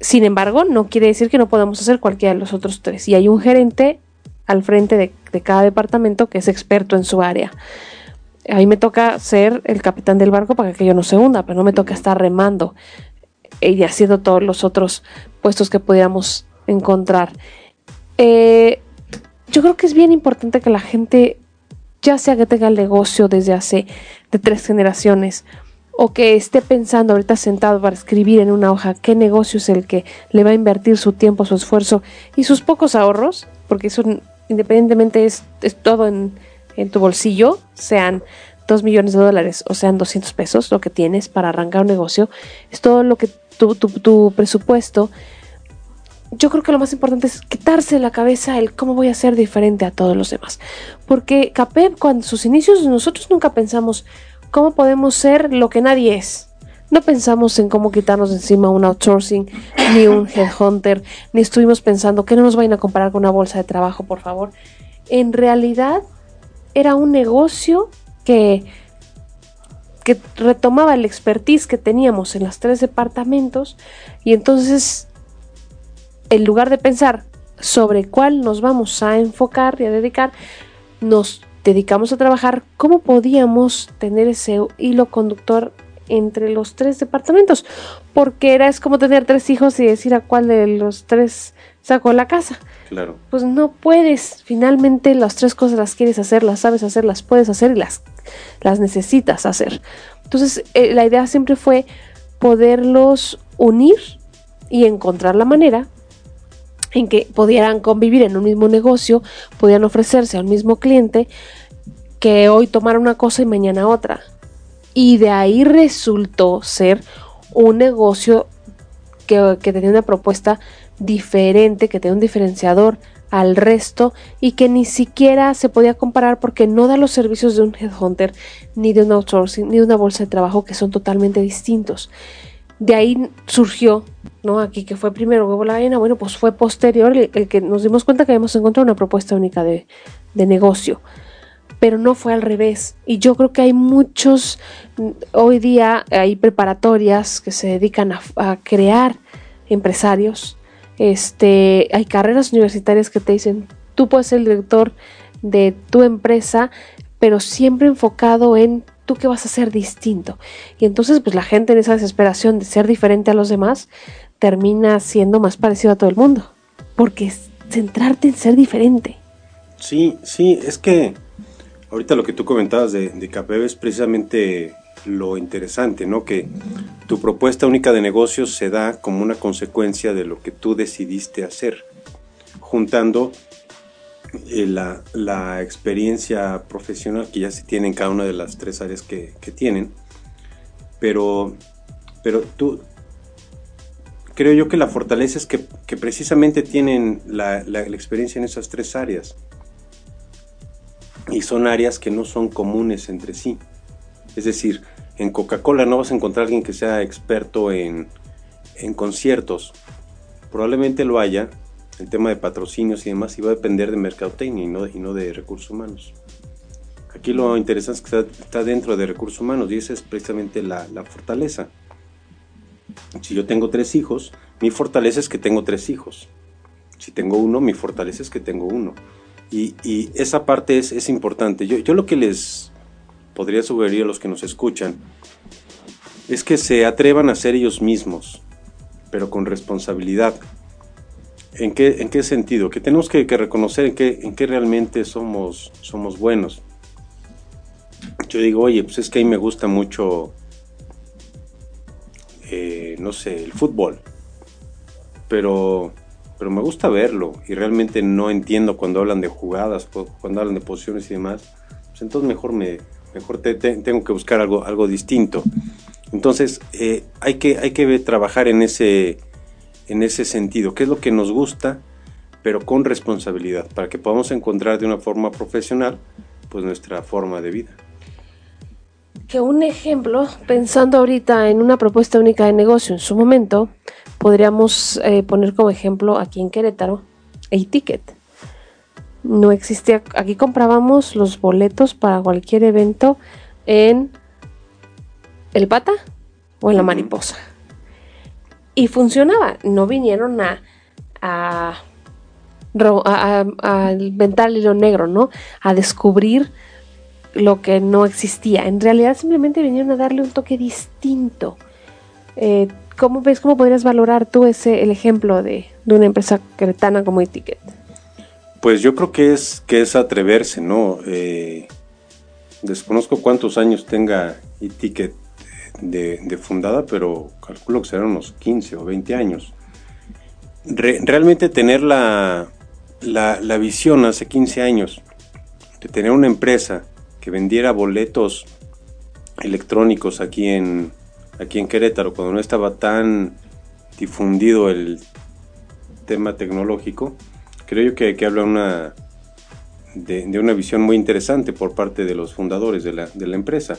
Sin embargo, no quiere decir que no podamos hacer cualquiera de los otros tres. Y hay un gerente al frente de, cada departamento que es experto en su área a mí me toca ser el capitán del barco para que yo no se hunda, pero no me toca estar remando y haciendo todos los otros puestos que pudiéramos encontrar. Eh, yo creo que es bien importante que la gente, ya sea que tenga el negocio desde hace de tres generaciones, o que esté pensando ahorita sentado para escribir en una hoja qué negocio es el que le va a invertir su tiempo, su esfuerzo y sus pocos ahorros, porque eso independientemente es todo en, tu bolsillo, sean 2 millones de dólares o sean 200 pesos, lo que tienes para arrancar un negocio, es todo lo que tu, presupuesto. Yo creo que lo más importante es quitarse la cabeza el cómo voy a ser diferente a todos los demás. Porque CAPEP, cuando sus inicios, nosotros nunca pensamos cómo podemos ser lo que nadie es. No pensamos en cómo quitarnos encima un outsourcing, ni un headhunter, ni estuvimos pensando que no nos vayan a comparar con una bolsa de trabajo, por favor. En realidad, era un negocio que, que retomaba el expertise que teníamos en los tres departamentos y entonces en lugar de pensar sobre cuál nos vamos a enfocar y a dedicar, nos dedicamos a trabajar cómo podíamos tener ese hilo conductor entre los tres departamentos, porque era es como tener tres hijos y decir a cuál de los tres sacó la casa. Claro. Pues no puedes, finalmente las tres cosas las quieres hacer, las sabes hacer, las puedes hacer y las, las necesitas hacer. Entonces eh, la idea siempre fue poderlos unir y encontrar la manera en que pudieran convivir en un mismo negocio, pudieran ofrecerse al mismo cliente, que hoy tomara una cosa y mañana otra. Y de ahí resultó ser un negocio que, que tenía una propuesta diferente, que tenía un diferenciador al resto y que ni siquiera se podía comparar porque no da los servicios de un headhunter, ni de un outsourcing, ni de una bolsa de trabajo que son totalmente distintos. De ahí surgió, ¿no? Aquí que fue primero huevo la gallina, bueno, pues fue posterior el, que nos dimos cuenta que habíamos encontrado una propuesta única de, de negocio pero no fue al revés. Y yo creo que hay muchos, hoy día hay preparatorias que se dedican a, crear empresarios. Este, hay carreras universitarias que te dicen, tú puedes ser el director de tu empresa, pero siempre enfocado en tú qué vas a hacer distinto. Y entonces, pues la gente en esa desesperación de ser diferente a los demás, termina siendo más parecido a todo el mundo. Porque es centrarte en ser diferente. Sí, sí, es que Ahorita lo que tú comentabas de, de es precisamente lo interesante, ¿no? Que tu propuesta única de negocios se da como una consecuencia de lo que tú decidiste hacer, juntando eh, la, experiencia profesional que ya se tiene en cada una de las tres áreas que, tienen, pero, pero tú, creo yo que la fortaleza es que, precisamente tienen la, la, experiencia en esas tres áreas. Y son áreas que no son comunes entre sí. Es decir, en Coca-Cola no vas a encontrar a alguien que sea experto en, conciertos. Probablemente lo haya, el tema de patrocinios y demás, va a depender de mercadotecnia y no, y no de recursos humanos. Aquí lo interesante es que está, dentro de recursos humanos y esa es precisamente la, fortaleza. Si yo tengo tres hijos, mi fortaleza es que tengo tres hijos. Si tengo uno, mi fortaleza es que tengo uno. Y, esa parte es, es importante. Yo, yo, lo que les podría sugerir a los que nos escuchan es que se atrevan a ser ellos mismos, pero con responsabilidad. ¿En qué, en qué sentido? Que tenemos que, reconocer en qué, en qué realmente somos, somos buenos. Yo digo, oye, pues es que ahí me gusta mucho, eh, no sé, el fútbol. Pero, pero me gusta verlo y realmente no entiendo cuando hablan de jugadas, cuando hablan de posiciones y demás. Pues entonces mejor me, mejor tengo que buscar algo, algo distinto. Entonces, eh, hay, que, hay que trabajar en ese, en ese sentido, qué es lo que nos gusta, pero con responsabilidad, para que podamos encontrar de una forma profesional pues nuestra forma de vida. Que un ejemplo, pensando ahorita en una propuesta única de negocio en su momento, podríamos eh, poner como ejemplo aquí en Querétaro, A-Ticket no existía. Aquí comprábamos los boletos para cualquier evento en el pata o en la mariposa. Y funcionaba. No vinieron a, a, a, inventar el hilo negro, ¿no? A descubrir lo que no existía. En realidad simplemente vinieron a darle un toque distinto. Eh, ¿Cómo ves, cómo podrías valorar tú ese, el ejemplo de, de una empresa cretana como Etiquette? Pues yo creo que es, que es atreverse, ¿no? Eh, desconozco cuántos años tenga e-ticket de, fundada, pero calculo que serán unos 15 o 20 años. realmente tener la, la, visión hace 15 años de tener una empresa que vendiera boletos electrónicos aquí en, aquí en Querétaro, cuando no estaba tan difundido el tema tecnológico, creo yo que, que habla una, de, una visión muy interesante por parte de los fundadores de la, de la empresa,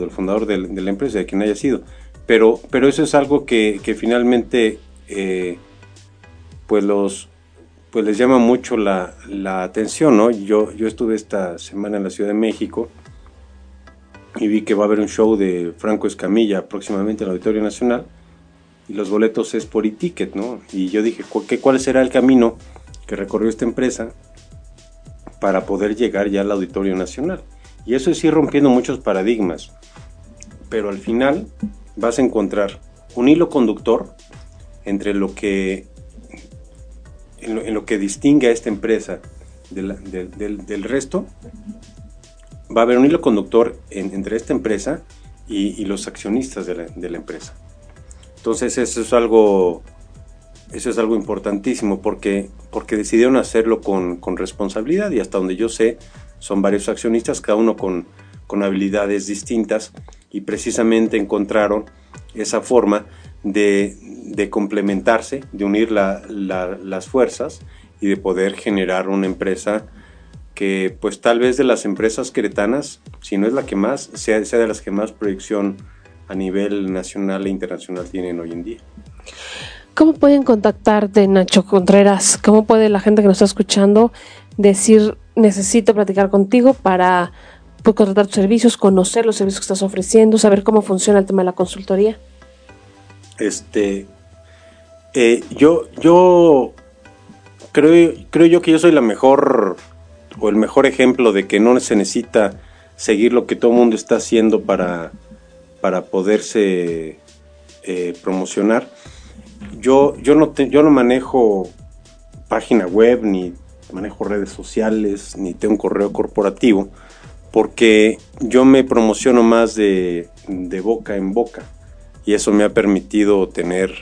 del fundador de, la empresa, de quien haya sido. Pero, pero eso es algo que, finalmente eh, pues los pues les llama mucho la, atención, ¿no? Yo, yo estuve esta semana en la Ciudad de México y vi que va a haber un show de Franco Escamilla próximamente en el Auditorio Nacional y los boletos es por e-ticket, ¿no? Y yo dije, ¿cuál será el camino que recorrió esta empresa para poder llegar ya al Auditorio Nacional. Y eso es ir rompiendo muchos paradigmas. Pero al final vas a encontrar un hilo conductor entre lo que en lo, que distingue a esta empresa del, resto, va a haber un hilo conductor entre esta empresa y, los accionistas de la, empresa. Entonces eso es algo eso es algo importantísimo porque, porque decidieron hacerlo con, responsabilidad y hasta donde yo sé son varios accionistas, cada uno con, habilidades distintas y precisamente encontraron esa forma de, complementarse, de unir las fuerzas y de poder generar una empresa que pues tal vez de las empresas queretanas, si no es la que más, sea, sea de las que más proyección a nivel nacional e internacional tienen hoy en día. ¿Cómo pueden contactarte, Nacho Contreras? ¿Cómo puede la gente que nos está escuchando decir, necesito platicar contigo para pues, contratar tus servicios, conocer los servicios que estás ofreciendo, saber cómo funciona el tema de la consultoría? Este, eh, yo, yo creo, creo yo que yo soy la mejor o el mejor ejemplo de que no se necesita seguir lo que todo el mundo está haciendo para, para poderse eh, promocionar yo, yo, no yo no manejo página web, ni manejo redes sociales, ni tengo un correo corporativo, porque yo me promociono más de, de boca en boca y eso me ha permitido tener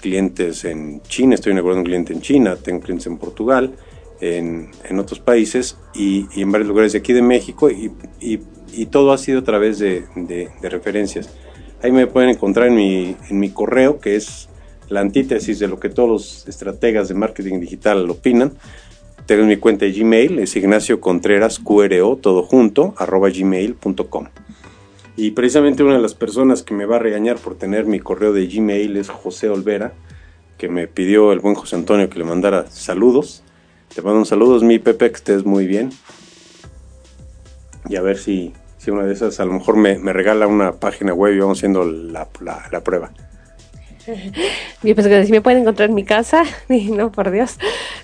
clientes en China, estoy inaugurando un cliente en China, tengo clientes en Portugal, en, en otros países y, y, en varios lugares de aquí de México y, y, y todo ha sido a través de, de, de, referencias. Ahí me pueden encontrar en mi, en mi correo que es la antítesis de lo que todos los estrategas de marketing digital opinan. Tengo mi cuenta de Gmail, es Ignacio Contreras QRO, todo junto, arroba gmail.com. Y precisamente una de las personas que me va a regañar por tener mi correo de Gmail es José Olvera, que me pidió el buen José Antonio que le mandara saludos. Te mando un saludos, mi Pepe, que estés muy bien. Y a ver si, si una de esas a lo mejor me, me regala una página web y vamos haciendo la, la, la prueba. Yo pensé que si me pueden encontrar en mi casa, y no, por Dios,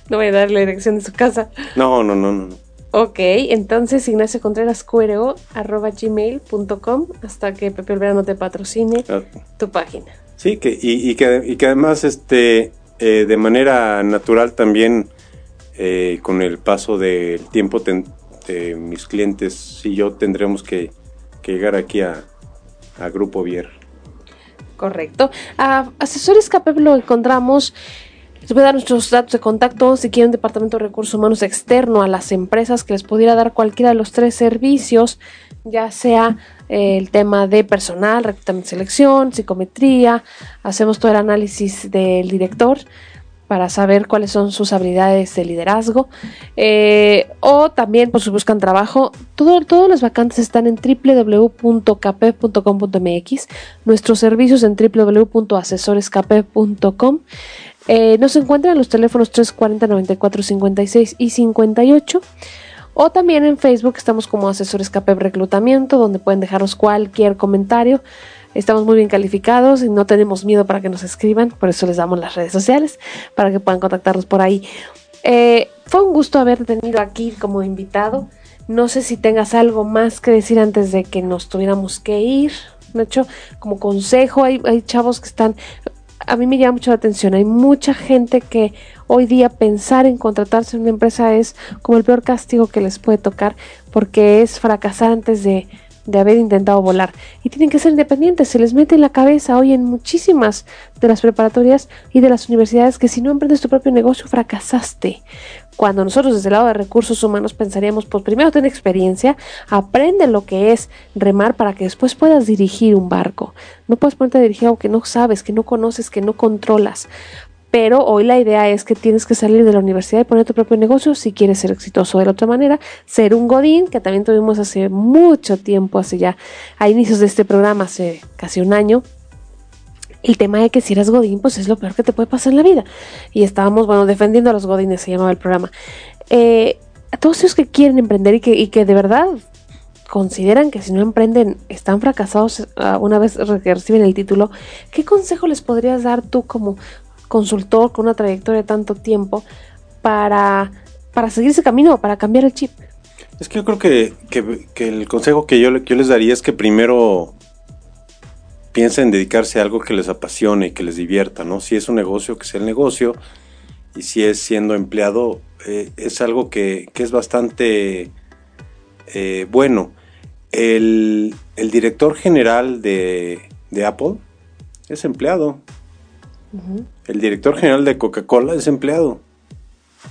no voy a dar la dirección de su casa. No, no, no, no. Ok, entonces Ignacio Contreras QRO arroba gmail.com hasta que Pepe Olvera no te patrocine Ah. tu página. Sí, que, y, y que, y que además este, eh, de manera natural también eh, con el paso del tiempo ten, mis clientes y yo tendremos que, que llegar aquí a, a Grupo Vier. Correcto. A Asesores CAPEP lo encontramos. Les voy a dar nuestros datos de contacto si quieren un departamento de recursos humanos externo a las empresas que les pudiera dar cualquiera de los tres servicios, ya sea eh, el tema de personal, reclutamiento selección, psicometría, hacemos todo el análisis del director para saber cuáles son sus habilidades de liderazgo. Eh, o también pues si buscan trabajo todas las vacantes están en www.capep.com.mx nuestros servicios en www.asesorescapep.com eh, nos encuentran en los teléfonos 340 94 56 y 58 o también en Facebook estamos como Asesores Reclutamiento donde pueden dejarnos cualquier comentario Estamos muy bien calificados y no tenemos miedo para que nos escriban, por eso les damos las redes sociales para que puedan contactarnos por ahí. Eh, fue un gusto haberte tenido aquí como invitado. No sé si tengas algo más que decir antes de que nos tuviéramos que ir. Nacho, como consejo, hay, hay chavos que están. A mí me llama mucho la atención. Hay mucha gente que hoy día pensar en contratarse en una empresa es como el peor castigo que les puede tocar porque es fracasar antes de de haber intentado volar y tienen que ser independientes. Se les mete en la cabeza hoy en muchísimas de las preparatorias y de las universidades que si no emprendes tu propio negocio fracasaste. Cuando nosotros desde el lado de recursos humanos pensaríamos, pues primero ten experiencia, aprende lo que es remar para que después puedas dirigir un barco. No puedes ponerte a dirigir algo que no sabes, que no conoces, que no controlas pero hoy la idea es que tienes que salir de la universidad y poner tu propio negocio si quieres ser exitoso de la otra manera, ser un godín, que también tuvimos hace mucho tiempo, hace ya a inicios de este programa, hace casi un año, el tema de que si eres godín, pues es lo peor que te puede pasar en la vida. Y estábamos, bueno, defendiendo a los godines, se llamaba el programa. Eh, a todos ellos que quieren emprender y que, y que de verdad consideran que si no emprenden están fracasados uh, una vez que reciben el título, ¿qué consejo les podrías dar tú como consultor con una trayectoria de tanto tiempo para, para seguir ese camino, para cambiar el chip? Es que yo creo que, que, el consejo que yo, que yo, les daría es que primero piensen en dedicarse a algo que les apasione y que les divierta, ¿no? Si es un negocio, que sea el negocio, y si es siendo empleado, eh, es algo que, que es bastante eh, bueno. El, el, director general de, de Apple es empleado. El director general de Coca-Cola es empleado.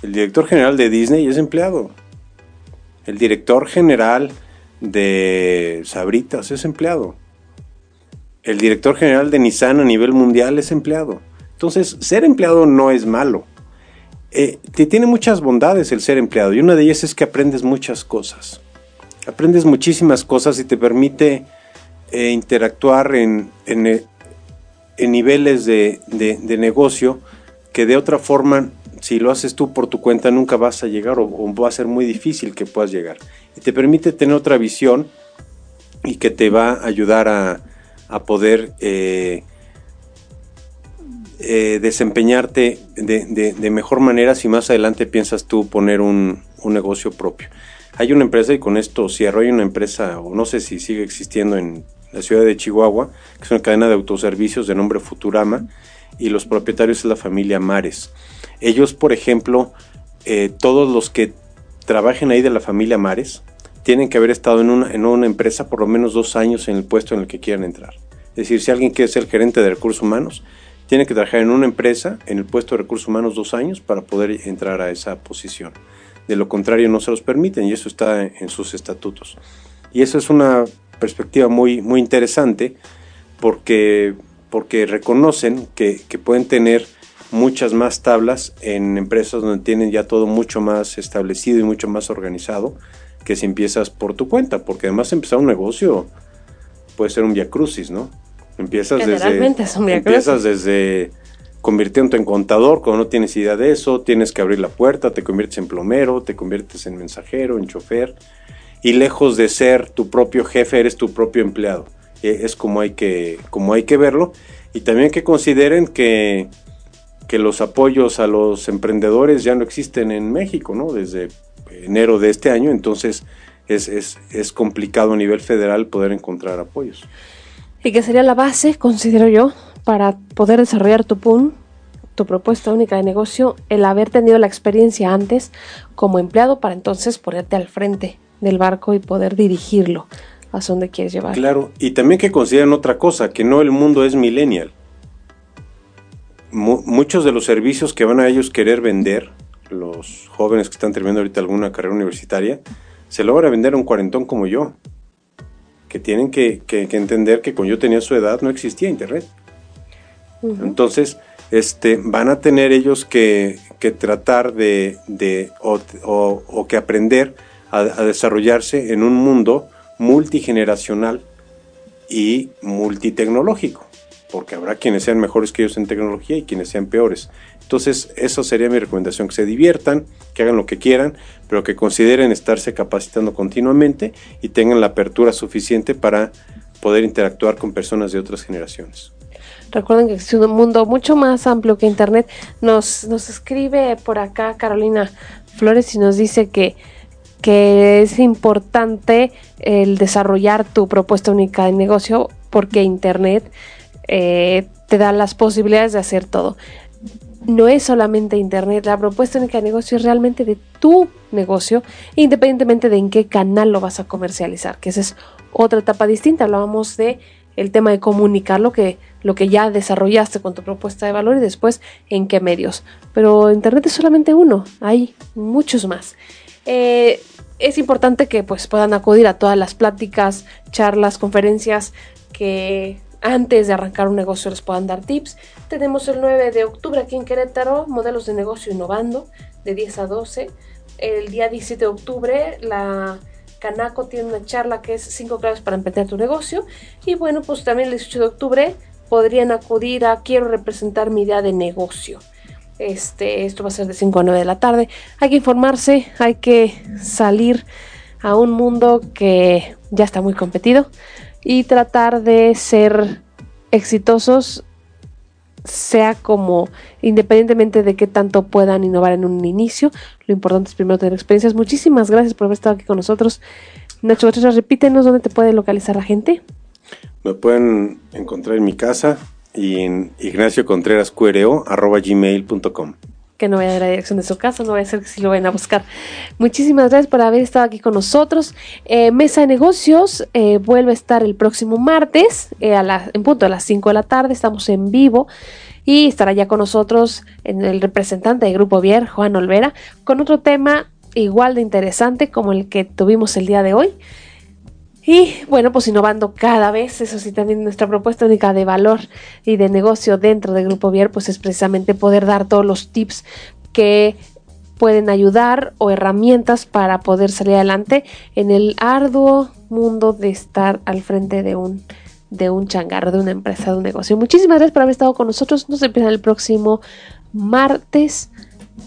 El director general de Disney es empleado. El director general de Sabritas es empleado. El director general de Nissan a nivel mundial es empleado. Entonces, ser empleado no es malo. Eh, te tiene muchas bondades el ser empleado y una de ellas es que aprendes muchas cosas. Aprendes muchísimas cosas y te permite eh, interactuar en, en, en niveles de, de, negocio que de otra forma, si lo haces tú por tu cuenta, nunca vas a llegar o, va a ser muy difícil que puedas llegar. Y te permite tener otra visión y que te va a ayudar a, a poder eh, eh, desempeñarte de, de, de, mejor manera si más adelante piensas tú poner un, un negocio propio. Hay una empresa, y con esto cierro, hay una empresa, o no sé si sigue existiendo en la ciudad de Chihuahua, que es una cadena de autoservicios de nombre Futurama, y los propietarios es la familia Mares. Ellos, por ejemplo, eh, todos los que trabajen ahí de la familia Mares, tienen que haber estado en una, en una empresa por lo menos dos años en el puesto en el que quieran entrar. Es decir, si alguien quiere ser gerente de recursos humanos, tiene que trabajar en una empresa, en el puesto de recursos humanos dos años para poder entrar a esa posición. De lo contrario no se los permiten y eso está en sus estatutos. Y eso es una perspectiva muy, muy interesante porque, porque reconocen que, que pueden tener muchas más tablas en empresas donde tienen ya todo mucho más establecido y mucho más organizado que si empiezas por tu cuenta, porque además empezar un negocio puede ser un via crucis, ¿no? Empiezas desde empiezas desde convirtiéndote en contador cuando no tienes idea de eso, tienes que abrir la puerta, te conviertes en plomero, te conviertes en mensajero, en chofer y lejos de ser tu propio jefe eres tu propio empleado. E, es como hay que como hay que verlo y también que consideren que que los apoyos a los emprendedores ya no existen en México, ¿no? Desde enero de este año, entonces es, es, es complicado a nivel federal poder encontrar apoyos. Y que sería la base, considero yo, para poder desarrollar tu PUN, tu propuesta única de negocio, el haber tenido la experiencia antes como empleado para entonces ponerte al frente del barco y poder dirigirlo a donde quieres llevar. Claro, y también que consideren otra cosa, que no el mundo es millennial. muchos de los servicios que van a ellos querer vender los jóvenes que están terminando ahorita alguna carrera universitaria, se logra vender a un cuarentón como yo, que tienen que, entender que cuando yo tenía su edad no existía Internet. Entonces, este, van a tener ellos que, tratar de, o, que aprender a, desarrollarse en un mundo multigeneracional y multitecnológico, porque habrá quienes sean mejores que ellos en tecnología y quienes sean peores. Entonces, eso sería mi recomendación, que se diviertan, que hagan lo que quieran, pero que consideren estarse capacitando continuamente y tengan la apertura suficiente para poder interactuar con personas de otras generaciones. Recuerden que es un mundo mucho más amplio que Internet. Nos, nos escribe por acá Carolina Flores y nos dice que, que es importante el desarrollar tu propuesta única de negocio porque Internet eh, te da las posibilidades de hacer todo no es solamente Internet, la propuesta única de negocio es realmente de tu negocio, independientemente de en qué canal lo vas a comercializar, que esa es otra etapa distinta. Hablábamos de el tema de comunicar lo que, lo que ya desarrollaste con tu propuesta de valor y después en qué medios. Pero Internet es solamente uno, hay muchos más. Eh, es importante que pues, puedan acudir a todas las pláticas, charlas, conferencias que antes de arrancar un negocio les puedan dar tips. Tenemos el 9 de octubre aquí en Querétaro, modelos de negocio innovando, de 10 a 12. El día 17 de octubre, la Canaco tiene una charla que es 5 claves para emprender tu negocio. Y bueno, pues también el 18 de octubre podrían acudir a Quiero representar mi idea de negocio. Este, esto va a ser de 5 a 9 de la tarde. Hay que informarse, hay que salir a un mundo que ya está muy competido y tratar de ser exitosos sea como independientemente de qué tanto puedan innovar en un inicio, lo importante es primero tener experiencias. Muchísimas gracias por haber estado aquí con nosotros. Nacho repítenos dónde te puede localizar la gente. Me pueden encontrar en mi casa y en gmail.com que no vaya a dar la dirección de su casa, no vaya a ser que si lo vayan a buscar. Muchísimas gracias por haber estado aquí con nosotros. Eh, Mesa de Negocios eh, vuelve a estar el próximo martes eh, a en punto a las 5 de la tarde. Estamos en vivo y estará ya con nosotros en el representante del Grupo Vier, Juan Olvera, con otro tema igual de interesante como el que tuvimos el día de hoy. Y bueno, pues innovando cada vez, eso sí, también nuestra propuesta única de valor y de negocio dentro del Grupo Vier, pues es precisamente poder dar todos los tips que pueden ayudar o herramientas para poder salir adelante en el arduo mundo de estar al frente de un de un changarro, de una empresa, de un negocio. Muchísimas gracias por haber estado con nosotros. Nos empieza el próximo martes,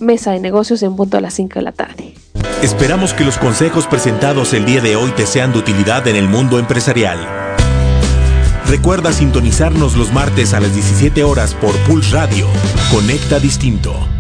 mesa de negocios en punto a las 5 de la tarde. Esperamos que los consejos presentados el día de hoy te sean de utilidad en el mundo empresarial. Recuerda sintonizarnos los martes a las 17 horas por Pulse Radio. Conecta Distinto.